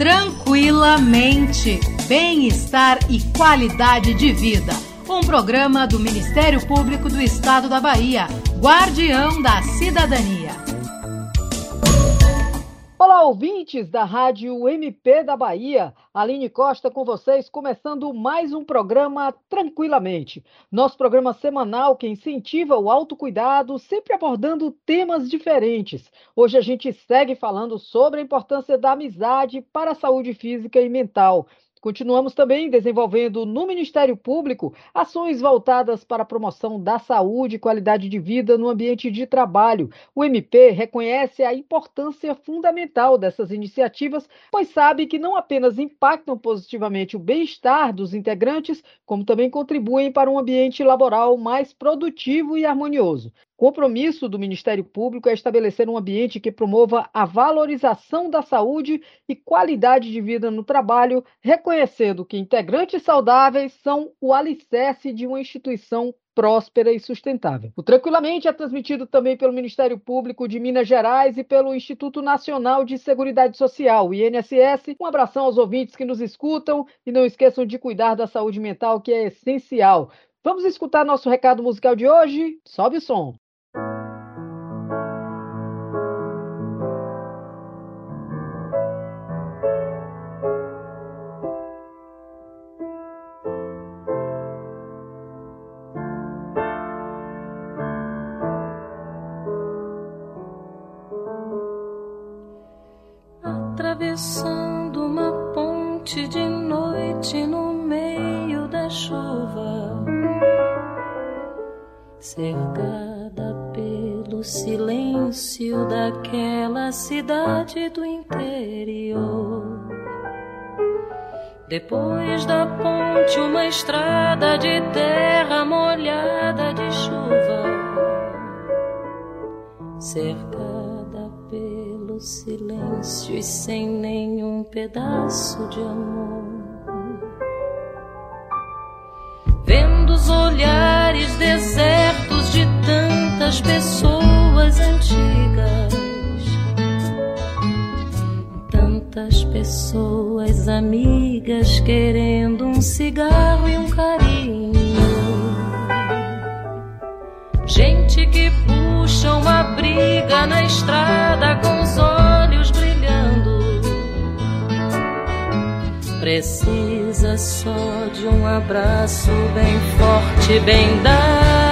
Tranquilamente. Bem-estar e qualidade de vida. Um programa do Ministério Público do Estado da Bahia, Guardião da Cidadania. Olá, ouvintes da Rádio MP da Bahia. Aline Costa com vocês, começando mais um programa Tranquilamente. Nosso programa semanal que incentiva o autocuidado, sempre abordando temas diferentes. Hoje a gente segue falando sobre a importância da amizade para a saúde física e mental. Continuamos também desenvolvendo no Ministério Público ações voltadas para a promoção da saúde e qualidade de vida no ambiente de trabalho. O MP reconhece a importância fundamental dessas iniciativas, pois sabe que não apenas impactam positivamente o bem-estar dos integrantes, como também contribuem para um ambiente laboral mais produtivo e harmonioso. Compromisso do Ministério Público é estabelecer um ambiente que promova a valorização da saúde e qualidade de vida no trabalho, reconhecendo que integrantes saudáveis são o alicerce de uma instituição próspera e sustentável. O Tranquilamente é transmitido também pelo Ministério Público de Minas Gerais e pelo Instituto Nacional de Seguridade Social, INSS. Um abração aos ouvintes que nos escutam e não esqueçam de cuidar da saúde mental, que é essencial. Vamos escutar nosso recado musical de hoje? Sobe o som! Atravessando uma ponte de noite no meio da chuva, cercada pelo silêncio daquela cidade do interior. Depois da ponte, uma estrada de terra molhada de chuva, cercada silêncio e sem nenhum pedaço de amor. Vendo os olhares desertos de tantas pessoas antigas, tantas pessoas amigas querendo um cigarro e um carinho. Gente que puxa uma briga na estrada Precisa só de um abraço bem forte, bem dado.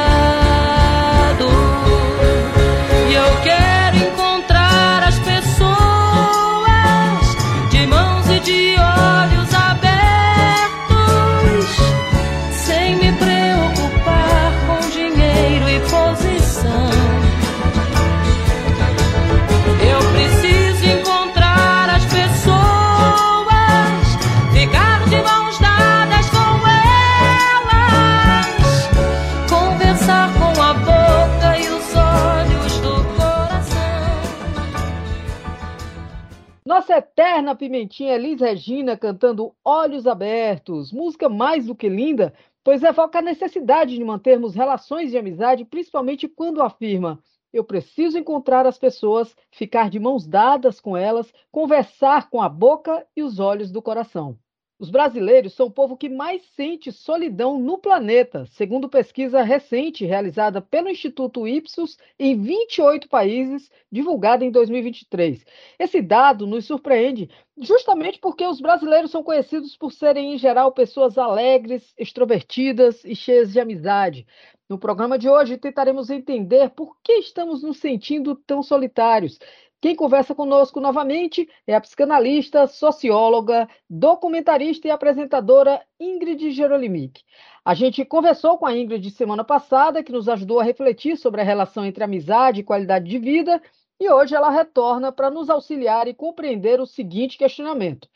Eterna pimentinha Elis Regina cantando Olhos Abertos, música mais do que linda, pois evoca a necessidade de mantermos relações de amizade, principalmente quando afirma: eu preciso encontrar as pessoas, ficar de mãos dadas com elas, conversar com a boca e os olhos do coração. Os brasileiros são o povo que mais sente solidão no planeta, segundo pesquisa recente realizada pelo Instituto Ipsos em 28 países, divulgada em 2023. Esse dado nos surpreende justamente porque os brasileiros são conhecidos por serem, em geral, pessoas alegres, extrovertidas e cheias de amizade. No programa de hoje, tentaremos entender por que estamos nos sentindo tão solitários quem conversa conosco novamente é a psicanalista, socióloga, documentarista e apresentadora Ingrid Gerolimic. A gente conversou com a Ingrid semana passada, que nos ajudou a refletir sobre a relação entre amizade e qualidade de vida, e hoje ela retorna para nos auxiliar e compreender o seguinte questionamento: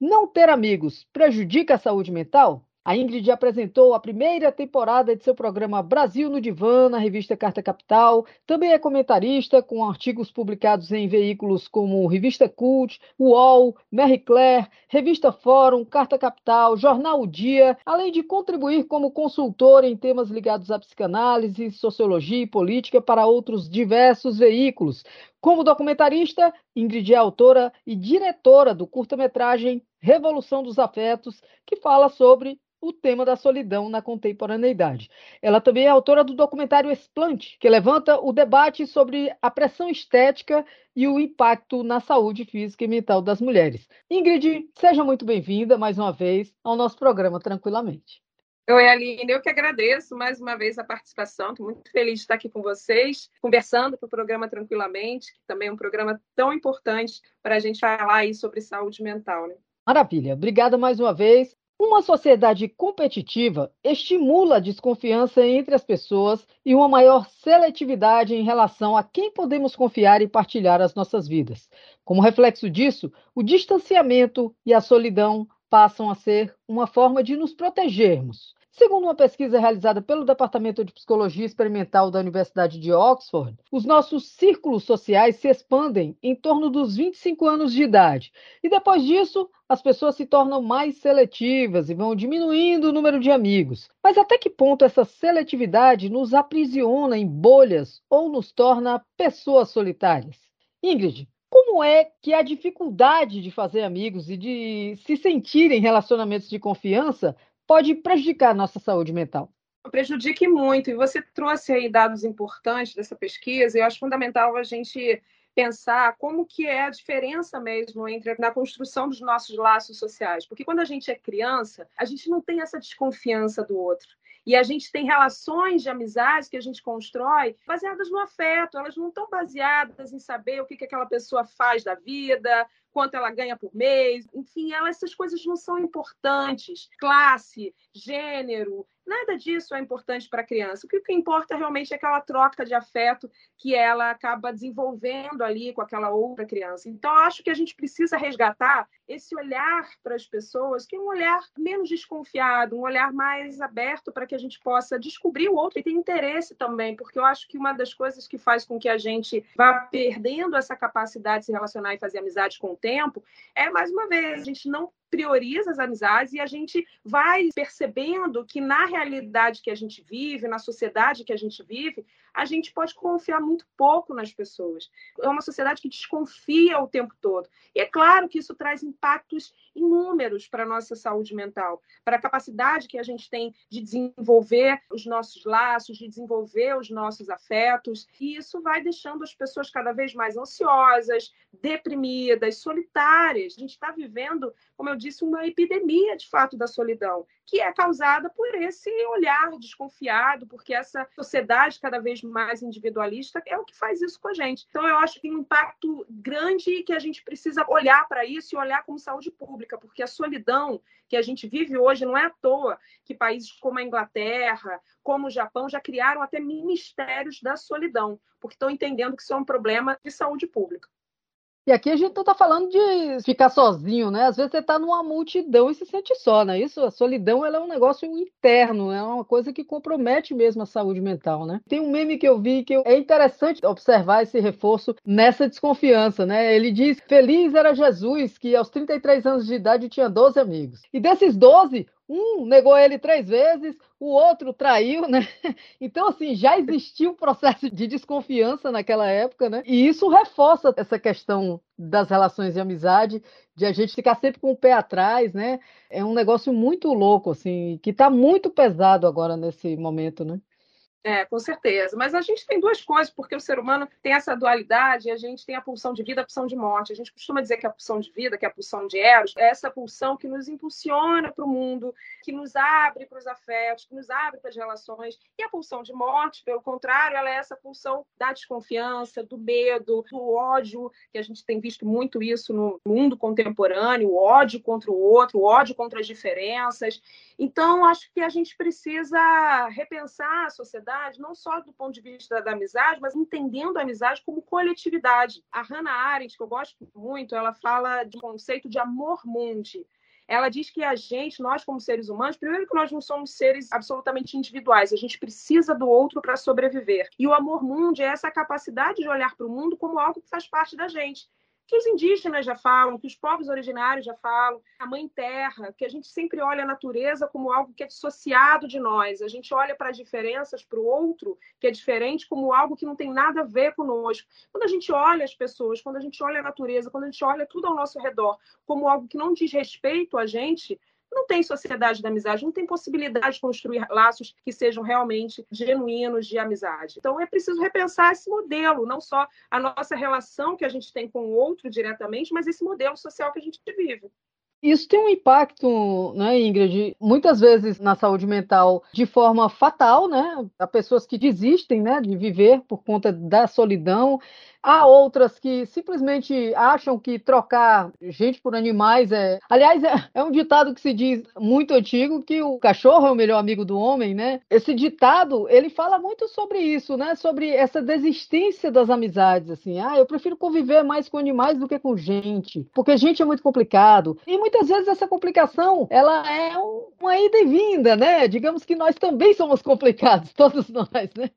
Não ter amigos prejudica a saúde mental? A Ingrid apresentou a primeira temporada de seu programa Brasil no Divã, na revista Carta Capital. Também é comentarista, com artigos publicados em veículos como Revista Cult, UOL, Marie Claire, Revista Fórum, Carta Capital, Jornal O Dia, além de contribuir como consultora em temas ligados à psicanálise, sociologia e política para outros diversos veículos. Como documentarista, Ingrid é autora e diretora do curta-metragem Revolução dos Afetos, que fala sobre o tema da solidão na contemporaneidade. Ela também é autora do documentário Explante, que levanta o debate sobre a pressão estética e o impacto na saúde física e mental das mulheres. Ingrid, seja muito bem-vinda mais uma vez ao nosso programa Tranquilamente. Oi, Aline, eu que agradeço mais uma vez a participação, estou muito feliz de estar aqui com vocês, conversando para o programa Tranquilamente, que também é um programa tão importante para a gente falar aí sobre saúde mental. Né? Maravilha, obrigada mais uma vez. Uma sociedade competitiva estimula a desconfiança entre as pessoas e uma maior seletividade em relação a quem podemos confiar e partilhar as nossas vidas. Como reflexo disso, o distanciamento e a solidão passam a ser uma forma de nos protegermos. Segundo uma pesquisa realizada pelo Departamento de Psicologia Experimental da Universidade de Oxford, os nossos círculos sociais se expandem em torno dos 25 anos de idade. E depois disso, as pessoas se tornam mais seletivas e vão diminuindo o número de amigos. Mas até que ponto essa seletividade nos aprisiona em bolhas ou nos torna pessoas solitárias? Ingrid, como é que a dificuldade de fazer amigos e de se sentir em relacionamentos de confiança pode prejudicar a nossa saúde mental? Prejudique muito. E você trouxe aí dados importantes dessa pesquisa, e eu acho fundamental a gente pensar como que é a diferença mesmo entre na construção dos nossos laços sociais, porque quando a gente é criança, a gente não tem essa desconfiança do outro. E a gente tem relações de amizade que a gente constrói baseadas no afeto, elas não estão baseadas em saber o que, que aquela pessoa faz da vida, quanto ela ganha por mês, enfim, ela, essas coisas não são importantes. Classe, gênero, nada disso é importante para a criança. O que, que importa realmente é aquela troca de afeto que ela acaba desenvolvendo ali com aquela outra criança. Então, acho que a gente precisa resgatar esse olhar para as pessoas, que é um olhar menos desconfiado, um olhar mais aberto para que a gente possa descobrir o outro e ter interesse também, porque eu acho que uma das coisas que faz com que a gente vá perdendo essa capacidade de se relacionar e fazer amizade com o tempo é, mais uma vez, a gente não prioriza as amizades e a gente vai percebendo que na realidade que a gente vive, na sociedade que a gente vive, a gente pode confiar muito pouco nas pessoas. É uma sociedade que desconfia o tempo todo. E é claro que isso traz impactos inúmeros para a nossa saúde mental, para a capacidade que a gente tem de desenvolver os nossos laços, de desenvolver os nossos afetos. E isso vai deixando as pessoas cada vez mais ansiosas, deprimidas, solitárias. A gente está vivendo, como eu disse, uma epidemia de fato da solidão, que é causada por esse olhar desconfiado, porque essa sociedade cada vez mais individualista é o que faz isso com a gente. Então, eu acho que tem um impacto grande que a gente precisa olhar para isso e olhar como saúde pública, porque a solidão que a gente vive hoje não é à toa que países como a Inglaterra, como o Japão, já criaram até ministérios da solidão, porque estão entendendo que isso é um problema de saúde pública. E aqui a gente não está falando de ficar sozinho, né? Às vezes você está numa multidão e se sente só, né? Isso, a solidão, ela é um negócio interno, é uma coisa que compromete mesmo a saúde mental, né? Tem um meme que eu vi que é interessante observar esse reforço nessa desconfiança, né? Ele diz: Feliz era Jesus, que aos 33 anos de idade tinha 12 amigos. E desses 12, um negou ele três vezes, o outro traiu, né? Então, assim, já existia um processo de desconfiança naquela época, né? E isso reforça essa questão das relações de amizade, de a gente ficar sempre com o pé atrás, né? É um negócio muito louco, assim, que está muito pesado agora nesse momento, né? É, com certeza. Mas a gente tem duas coisas, porque o ser humano tem essa dualidade, a gente tem a pulsão de vida, a pulsão de morte. A gente costuma dizer que a pulsão de vida, que a pulsão de Eros, é essa pulsão que nos impulsiona para o mundo, que nos abre para os afetos, que nos abre para as relações. E a pulsão de morte, pelo contrário, ela é essa pulsão da desconfiança, do medo, do ódio, que a gente tem visto muito isso no mundo contemporâneo, o ódio contra o outro, o ódio contra as diferenças. Então, acho que a gente precisa repensar a sociedade, não só do ponto de vista da amizade, mas entendendo a amizade como coletividade. A Hannah Arendt, que eu gosto muito, ela fala de um conceito de amor mundi. Ela diz que a gente, nós como seres humanos, primeiro que nós não somos seres absolutamente individuais, a gente precisa do outro para sobreviver. E o amor mundi é essa capacidade de olhar para o mundo como algo que faz parte da gente que os indígenas já falam, que os povos originários já falam, a mãe terra, que a gente sempre olha a natureza como algo que é dissociado de nós. A gente olha para as diferenças, para o outro, que é diferente, como algo que não tem nada a ver conosco. Quando a gente olha as pessoas, quando a gente olha a natureza, quando a gente olha tudo ao nosso redor como algo que não diz respeito a gente, não tem sociedade da amizade, não tem possibilidade de construir laços que sejam realmente genuínos de amizade. Então é preciso repensar esse modelo, não só a nossa relação que a gente tem com o outro diretamente, mas esse modelo social que a gente vive. Isso tem um impacto, né, Ingrid, muitas vezes na saúde mental de forma fatal, né? Há pessoas que desistem, né, de viver por conta da solidão. Há outras que simplesmente acham que trocar gente por animais é. Aliás, é, é, um ditado que se diz muito antigo que o cachorro é o melhor amigo do homem, né? Esse ditado ele fala muito sobre isso, né? Sobre essa desistência das amizades, assim. Ah, eu prefiro conviver mais com animais do que com gente, porque gente é muito complicado. E muitas vezes essa complicação ela é uma ida e vinda, né? Digamos que nós também somos complicados, todos nós, né?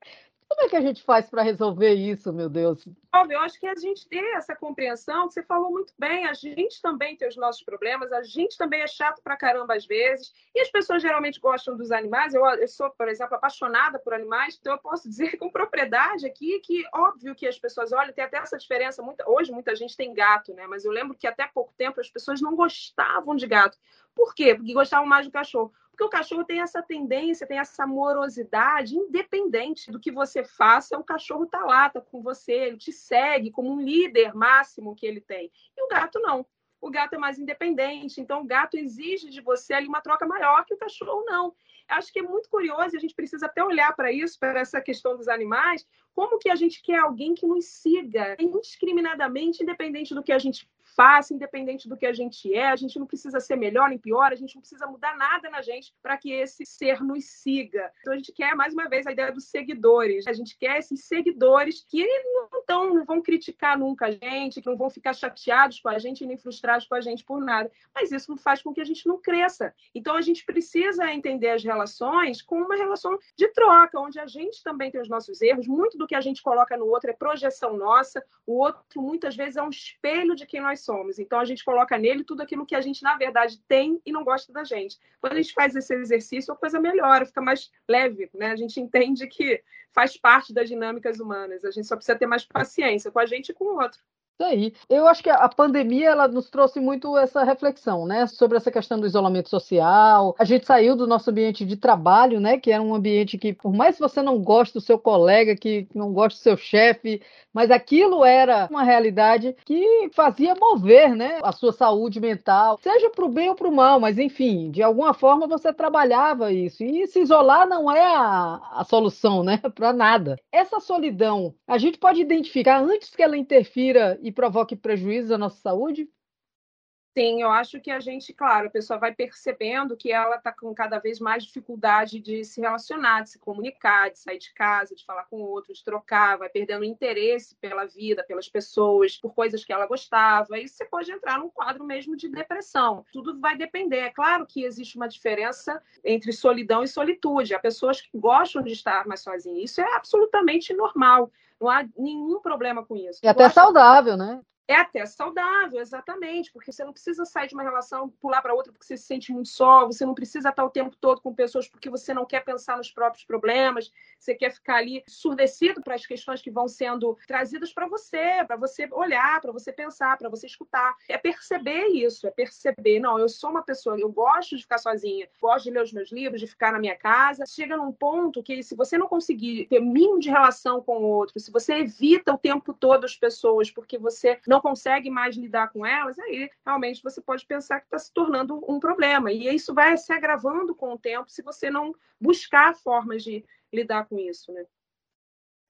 Como é que a gente faz para resolver isso, meu Deus? Eu acho que a gente tem essa compreensão, você falou muito bem, a gente também tem os nossos problemas, a gente também é chato pra caramba às vezes, e as pessoas geralmente gostam dos animais. Eu, eu sou, por exemplo, apaixonada por animais, então eu posso dizer com propriedade aqui que, óbvio que as pessoas, olha, tem até essa diferença, hoje muita gente tem gato, né? Mas eu lembro que até pouco tempo as pessoas não gostavam de gato. Por quê? Porque gostavam mais do cachorro. Porque o cachorro tem essa tendência, tem essa amorosidade, independente do que você faça, o cachorro tá lá, tá com você, ele te segue como um líder máximo que ele tem. E o gato não. O gato é mais independente, então o gato exige de você ali uma troca maior que o cachorro não. Acho que é muito curioso e a gente precisa até olhar para isso, para essa questão dos animais, como que a gente quer alguém que nos siga indiscriminadamente, independente do que a gente faça, independente do que a gente é. A gente não precisa ser melhor nem pior, a gente não precisa mudar nada na gente para que esse ser nos siga. Então a gente quer, mais uma vez, a ideia dos seguidores. A gente quer esses seguidores que não, tão, não vão criticar nunca a gente, que não vão ficar chateados com a gente nem frustrados com a gente por nada. Mas isso faz com que a gente não cresça. Então a gente precisa entender as relações como uma relação de troca, onde a gente também tem os nossos erros. Muito do que a gente coloca no outro é projeção nossa. O outro, muitas vezes, é um espelho de quem nós somos. Então a gente coloca nele tudo aquilo que a gente, na verdade, tem e não gosta da gente. Quando a gente faz esse exercício, a coisa melhora, fica mais leve, né? A gente entende que faz parte das dinâmicas humanas. A gente só precisa ter mais paciência com a gente e com o outro. Aí. Eu acho que a pandemia ela nos trouxe muito essa reflexão, né, sobre essa questão do isolamento social. A gente saiu do nosso ambiente de trabalho, né, que era um ambiente que, por mais que você não goste do seu colega, que não goste do seu chefe, mas aquilo era uma realidade que fazia mover, né, a sua saúde mental, seja para o bem ou para o mal, mas enfim, de alguma forma você trabalhava isso. E se isolar não é a, a solução, né, para nada. Essa solidão, a gente pode identificar antes que ela interfira e provoque prejuízo à nossa saúde? Sim, eu acho que a gente, claro, a pessoa vai percebendo que ela está com cada vez mais dificuldade de se relacionar, de se comunicar, de sair de casa, de falar com outros, de trocar, vai perdendo interesse pela vida, pelas pessoas, por coisas que ela gostava. E você pode entrar num quadro mesmo de depressão. Tudo vai depender. É claro que existe uma diferença entre solidão e solitude. Há pessoas que gostam de estar mais sozinhas. Isso é absolutamente normal. Não há nenhum problema com isso. E até saudável, né? É até saudável, exatamente, porque você não precisa sair de uma relação, pular para outra porque você se sente muito só, você não precisa estar o tempo todo com pessoas porque você não quer pensar nos próprios problemas, você quer ficar ali surdecido para as questões que vão sendo trazidas para você, para você olhar, para você pensar, para você escutar. É perceber isso, é perceber, não, eu sou uma pessoa, eu gosto de ficar sozinha, gosto de ler os meus livros, de ficar na minha casa. Chega num ponto que se você não conseguir ter mínimo de relação com o outro, se você evita o tempo todo as pessoas porque você não consegue mais lidar com elas, aí realmente você pode pensar que está se tornando um problema. E isso vai se agravando com o tempo se você não buscar formas de lidar com isso, né?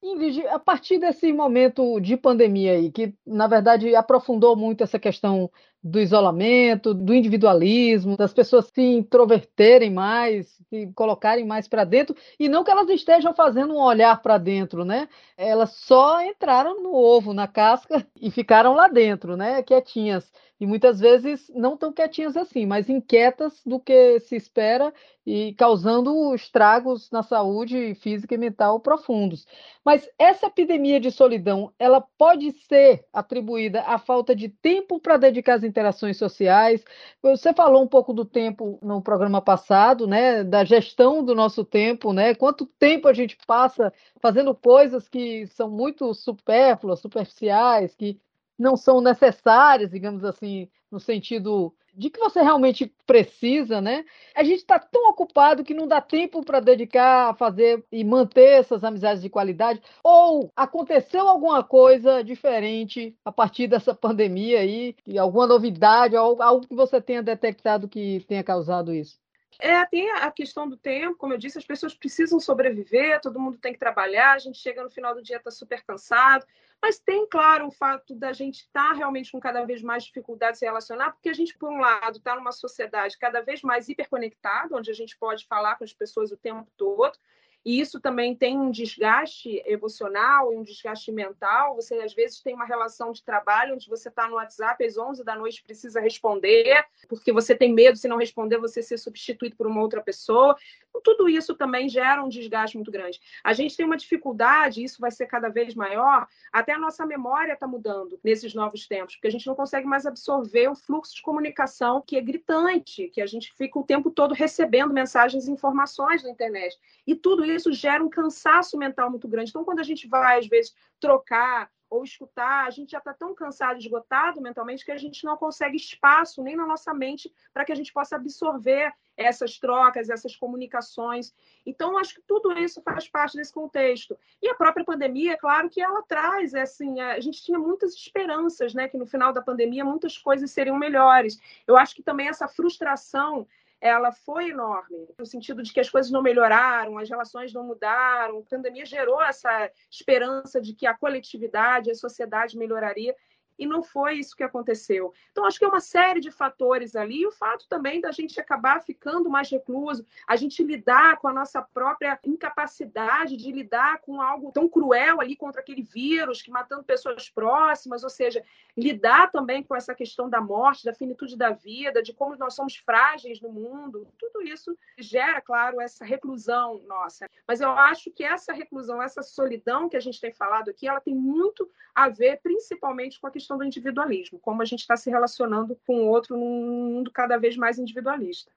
Ingrid, a partir desse momento de pandemia aí, que na verdade aprofundou muito essa questão do isolamento, do individualismo, das pessoas se introverterem mais, se colocarem mais para dentro, e não que elas estejam fazendo um olhar para dentro, né? Elas só entraram no ovo, na casca e ficaram lá dentro, né? Quietinhas e muitas vezes não tão quietinhas assim, mas inquietas do que se espera e causando estragos na saúde física e mental profundos. Mas essa epidemia de solidão, ela pode ser atribuída à falta de tempo para dedicar às interações sociais. Você falou um pouco do tempo no programa passado, né, da gestão do nosso tempo, né? Quanto tempo a gente passa fazendo coisas que são muito supérfluas, superficiais, que não são necessárias, digamos assim, no sentido de que você realmente precisa, né? A gente está tão ocupado que não dá tempo para dedicar a fazer e manter essas amizades de qualidade. Ou aconteceu alguma coisa diferente a partir dessa pandemia aí, e alguma novidade, algo que você tenha detectado que tenha causado isso? É, tem a questão do tempo, como eu disse, as pessoas precisam sobreviver, todo mundo tem que trabalhar, a gente chega no final do dia está super cansado, mas tem, claro, o fato da gente estar tá realmente com cada vez mais dificuldade de se relacionar, porque a gente, por um lado, está numa sociedade cada vez mais hiperconectada, onde a gente pode falar com as pessoas o tempo todo, e isso também tem um desgaste emocional e um desgaste mental. Você, às vezes, tem uma relação de trabalho onde você está no WhatsApp às 11 da noite precisa responder, porque você tem medo, se não responder, você ser substituído por uma outra pessoa. Então, tudo isso também gera um desgaste muito grande. A gente tem uma dificuldade, isso vai ser cada vez maior, até a nossa memória está mudando nesses novos tempos, porque a gente não consegue mais absorver o fluxo de comunicação que é gritante, que a gente fica o tempo todo recebendo mensagens e informações na internet. E tudo isso gera um cansaço mental muito grande. Então, quando a gente vai, às vezes, trocar ou escutar, a gente já está tão cansado, esgotado mentalmente, que a gente não consegue espaço nem na nossa mente para que a gente possa absorver essas trocas, essas comunicações. Então, acho que tudo isso faz parte desse contexto. E a própria pandemia, é claro que ela traz, é assim, a gente tinha muitas esperanças, né, que no final da pandemia muitas coisas seriam melhores. Eu acho que também essa frustração ela foi enorme, no sentido de que as coisas não melhoraram, as relações não mudaram. A pandemia gerou essa esperança de que a coletividade, a sociedade melhoraria. E não foi isso que aconteceu. Então, acho que é uma série de fatores ali. E o fato também da gente acabar ficando mais recluso, a gente lidar com a nossa própria incapacidade de lidar com algo tão cruel ali contra aquele vírus, que matando pessoas próximas, ou seja, lidar também com essa questão da morte, da finitude da vida, de como nós somos frágeis no mundo. Tudo isso gera, claro, essa reclusão nossa. Mas eu acho que essa reclusão, essa solidão que a gente tem falado aqui, ela tem muito a ver, principalmente, com a questão questão do individualismo, como a gente está se relacionando com o outro num mundo cada vez mais individualista.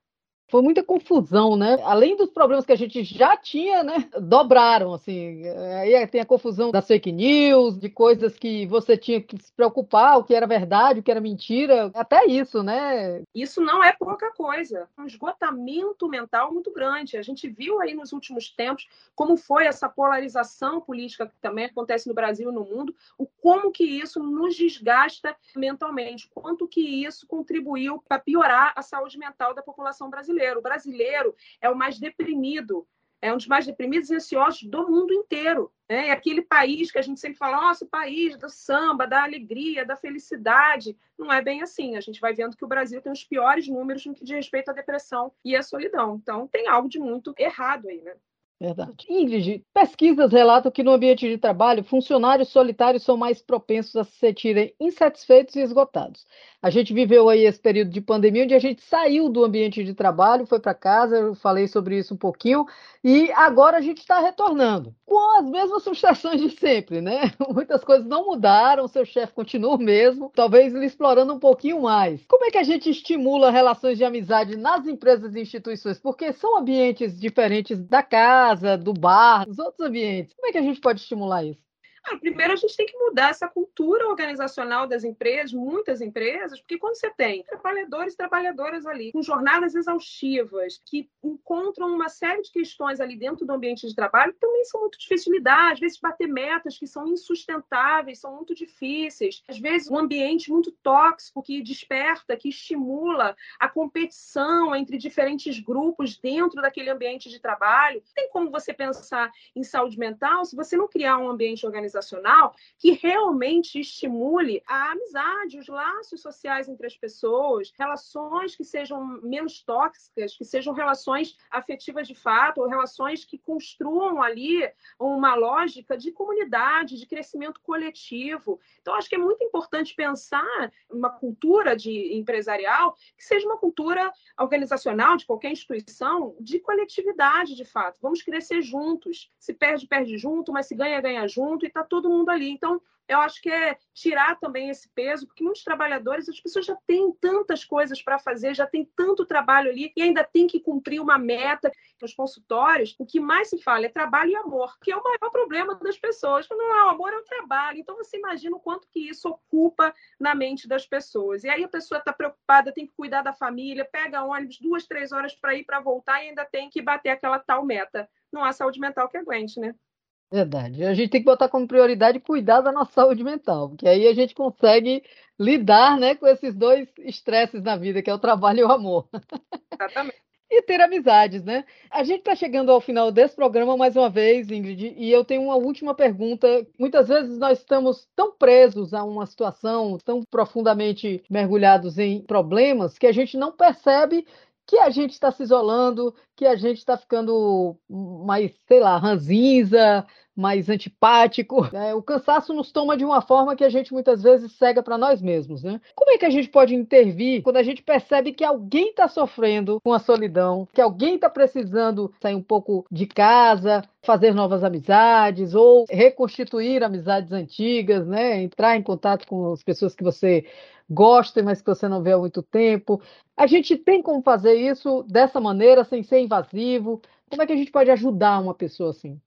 Foi muita confusão, né? Além dos problemas que a gente já tinha, né? Dobraram, assim. Aí tem a confusão das fake news, de coisas que você tinha que se preocupar, o que era verdade, o que era mentira. Até isso, né? Isso não é pouca coisa. Um esgotamento mental muito grande. A gente viu aí nos últimos tempos como foi essa polarização política que também acontece no Brasil e no mundo, o como que isso nos desgasta mentalmente, quanto que isso contribuiu para piorar a saúde mental da população brasileira brasileiro. O brasileiro é o mais deprimido, é um dos mais deprimidos e ansiosos do mundo inteiro. Né? É aquele país que a gente sempre fala, nossa, o país do samba, da alegria, da felicidade. Não é bem assim. A gente vai vendo que o Brasil tem os piores números no que diz respeito à depressão e à solidão. Então, tem algo de muito errado aí, né? Verdade. Ingrid, pesquisas relatam que no ambiente de trabalho, funcionários solitários são mais propensos a se sentirem insatisfeitos e esgotados. A gente viveu aí esse período de pandemia onde a gente saiu do ambiente de trabalho, foi para casa, eu falei sobre isso um pouquinho, e agora a gente está retornando com as mesmas frustrações de sempre, né? Muitas coisas não mudaram, seu chefe continua o mesmo, talvez ele explorando um pouquinho mais. Como é que a gente estimula relações de amizade nas empresas e instituições? Porque são ambientes diferentes da casa, do bar, dos outros ambientes. Como é que a gente pode estimular isso? Ah, primeiro, a gente tem que mudar essa cultura organizacional das empresas, muitas empresas, porque quando você tem trabalhadores e trabalhadoras ali com jornadas exaustivas, que encontram uma série de questões ali dentro do ambiente de trabalho, que também são muito difíceis de lidar, às vezes bater metas que são insustentáveis, são muito difíceis, às vezes um ambiente muito tóxico que desperta, que estimula a competição entre diferentes grupos dentro daquele ambiente de trabalho. Tem como você pensar em saúde mental se você não criar um ambiente organizacional organizacional que realmente estimule a amizade, os laços sociais entre as pessoas, relações que sejam menos tóxicas, que sejam relações afetivas de fato, ou relações que construam ali uma lógica de comunidade, de crescimento coletivo. Então, acho que é muito importante pensar uma cultura de empresarial que seja uma cultura organizacional de qualquer instituição de coletividade, de fato. Vamos crescer juntos. Se perde, perde junto, mas se ganha, ganha junto, e está todo mundo ali. Então, eu acho que é tirar também esse peso, porque muitos trabalhadores, as pessoas já têm tantas coisas para fazer, já tem tanto trabalho ali e ainda tem que cumprir uma meta. Nos consultórios, o que mais se fala é trabalho e amor, que é o maior problema das pessoas. Não, é o amor é o trabalho. Então você imagina o quanto que isso ocupa na mente das pessoas. E aí a pessoa está preocupada, tem que cuidar da família, pega ônibus duas, três horas para ir para voltar e ainda tem que bater aquela tal meta. Não há saúde mental que aguente, né? Verdade. A gente tem que botar como prioridade cuidar da nossa saúde mental, porque aí a gente consegue lidar, né, com esses dois estresses na vida, que é o trabalho e o amor. Exatamente. E ter amizades, né? A gente está chegando ao final desse programa mais uma vez, Ingrid, e eu tenho uma última pergunta. Muitas vezes nós estamos tão presos a uma situação, tão profundamente mergulhados em problemas, que a gente não percebe que a gente está se isolando, que a gente está ficando mais, sei lá, ranzinza, mais antipático. É, o cansaço nos toma de uma forma que a gente muitas vezes cega para nós mesmos. Né? Como é que a gente pode intervir quando a gente percebe que alguém está sofrendo com a solidão, que alguém está precisando sair um pouco de casa, fazer novas amizades ou reconstituir amizades antigas, né? entrar em contato com as pessoas que você gosta, mas que você não vê há muito tempo. A gente tem como fazer isso dessa maneira, sem ser invasivo? Como é que a gente pode ajudar uma pessoa assim?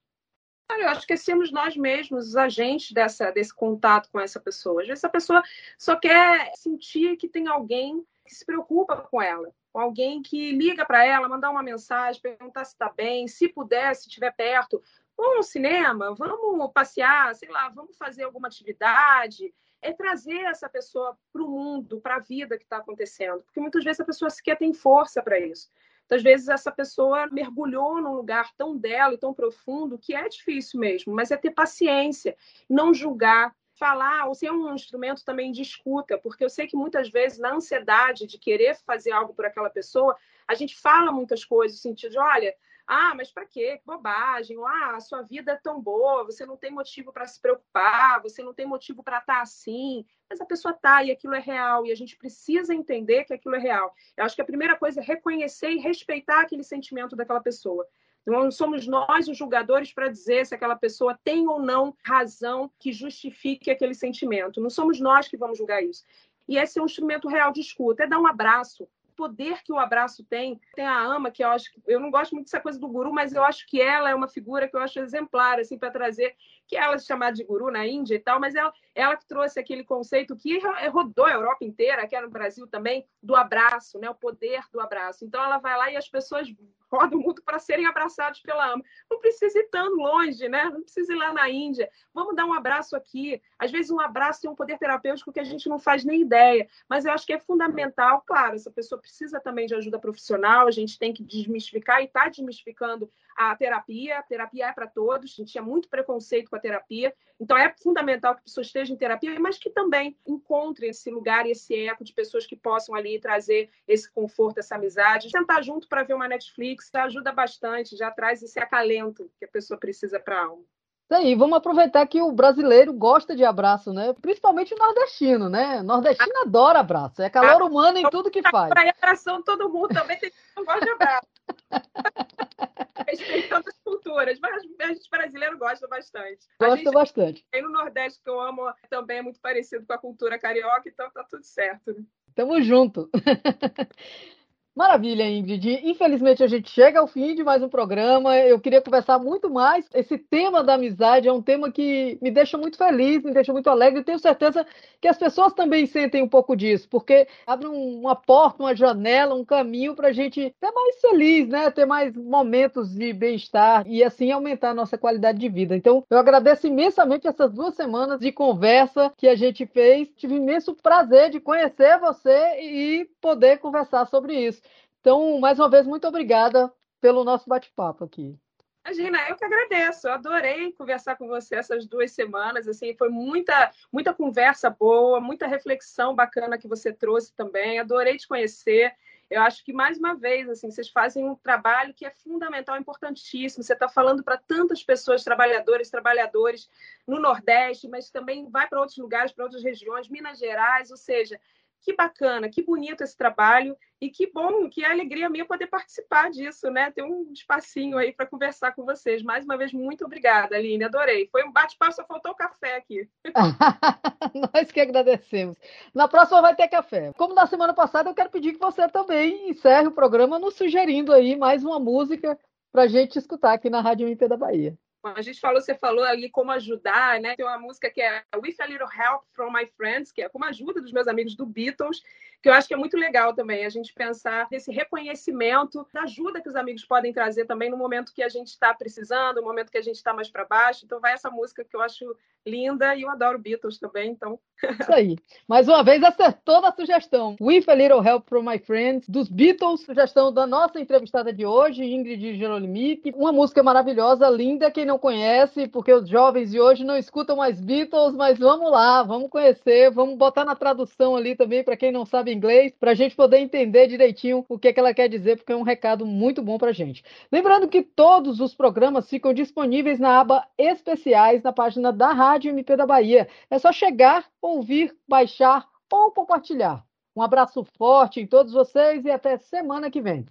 Eu acho que somos nós mesmos os agentes dessa, desse contato com essa pessoa. Às vezes a pessoa só quer sentir que tem alguém que se preocupa com ela, com alguém que liga para ela, mandar uma mensagem, perguntar se está bem, se puder, se estiver perto, vamos ao cinema, vamos passear, sei lá, vamos fazer alguma atividade é trazer essa pessoa para o mundo, para a vida que está acontecendo. Porque muitas vezes a pessoa sequer tem força para isso. Muitas vezes essa pessoa mergulhou num lugar tão dela e tão profundo que é difícil mesmo, mas é ter paciência, não julgar, falar ou ser um instrumento também de escuta, porque eu sei que muitas vezes na ansiedade de querer fazer algo por aquela pessoa, a gente fala muitas coisas no sentido de, olha, ah, mas para quê? Que bobagem. Ah, a sua vida é tão boa, você não tem motivo para se preocupar, você não tem motivo para estar tá assim. Mas a pessoa está e aquilo é real e a gente precisa entender que aquilo é real. Eu acho que a primeira coisa é reconhecer e respeitar aquele sentimento daquela pessoa. Não somos nós os julgadores para dizer se aquela pessoa tem ou não razão que justifique aquele sentimento. Não somos nós que vamos julgar isso. E esse é um instrumento real de escuta. É dar um abraço, poder que o abraço tem. Tem a Ama, que eu acho que eu não gosto muito dessa coisa do guru, mas eu acho que ela é uma figura que eu acho exemplar assim para trazer que ela é chamada de guru na Índia e tal, mas ela, ela que trouxe aquele conceito que rodou a Europa inteira, aqui no Brasil também, do abraço, né? O poder do abraço. Então ela vai lá e as pessoas rodam muito para serem abraçados pela ama. Não precisa ir tão longe, né? Não precisa ir lá na Índia. Vamos dar um abraço aqui. Às vezes um abraço tem um poder terapêutico que a gente não faz nem ideia, mas eu acho que é fundamental, claro, essa pessoa precisa também de ajuda profissional, a gente tem que desmistificar e está desmistificando a terapia. A terapia é para todos. A gente tinha muito preconceito com a terapia. Então é fundamental que a pessoa esteja em terapia, mas que também encontre esse lugar e esse eco de pessoas que possam ali trazer esse conforto, essa amizade. Sentar junto para ver uma Netflix ajuda bastante, já traz esse acalento que a pessoa precisa para a alma. Aí, vamos aproveitar que o brasileiro gosta de abraço, né? Principalmente o nordestino, né? O nordestino adora abraço, é calor humano em tudo que faz. Para abração todo mundo, também tem que gosta de abraço. Respeitando as culturas, mas a gente brasileiro gosta bastante. Gosta gente, bastante. Tem no Nordeste que eu amo, também é muito parecido com a cultura carioca, então tá tudo certo. Né? Tamo junto. Maravilha, Ingrid. Infelizmente a gente chega ao fim de mais um programa. Eu queria conversar muito mais. Esse tema da amizade é um tema que me deixa muito feliz, me deixa muito alegre. Tenho certeza que as pessoas também sentem um pouco disso, porque abre uma porta, uma janela, um caminho para a gente ser mais feliz, né? Ter mais momentos de bem-estar e assim aumentar a nossa qualidade de vida. Então, eu agradeço imensamente essas duas semanas de conversa que a gente fez. Tive imenso prazer de conhecer você e poder conversar sobre isso. Então, mais uma vez, muito obrigada pelo nosso bate-papo aqui. Imagina, eu que agradeço. Eu adorei conversar com você essas duas semanas. Assim, foi muita, muita conversa boa, muita reflexão bacana que você trouxe também. Adorei te conhecer. Eu acho que mais uma vez, assim, vocês fazem um trabalho que é fundamental, importantíssimo. Você está falando para tantas pessoas, trabalhadores, trabalhadores no Nordeste, mas também vai para outros lugares, para outras regiões, Minas Gerais, ou seja, que bacana, que bonito esse trabalho e que bom, que alegria minha poder participar disso, né? Ter um espacinho aí para conversar com vocês. Mais uma vez, muito obrigada, Aline, adorei. Foi um bate-papo, só faltou o café aqui. Nós que agradecemos. Na próxima vai ter café. Como na semana passada, eu quero pedir que você também encerre o programa nos sugerindo aí mais uma música para gente escutar aqui na Rádio MP da Bahia. A gente falou, você falou ali como ajudar, né? Tem uma música que é With a Little Help from My Friends, que é como ajuda dos meus amigos do Beatles, que eu acho que é muito legal também a gente pensar nesse reconhecimento da ajuda que os amigos podem trazer também no momento que a gente está precisando, no momento que a gente está mais para baixo. Então vai essa música que eu acho linda e eu adoro Beatles também, então. Isso aí. Mais uma vez acertou na sugestão. With a Little Help from My Friends, dos Beatles, sugestão da nossa entrevistada de hoje, Ingrid Jerolimic. Uma música maravilhosa, linda, quem não conhece, porque os jovens de hoje não escutam mais Beatles, mas vamos lá, vamos conhecer, vamos botar na tradução ali também para quem não sabe inglês, para a gente poder entender direitinho o que, é que ela quer dizer, porque é um recado muito bom para gente. Lembrando que todos os programas ficam disponíveis na aba especiais na página da Rádio MP da Bahia. É só chegar, ouvir, baixar ou compartilhar. Um abraço forte em todos vocês e até semana que vem.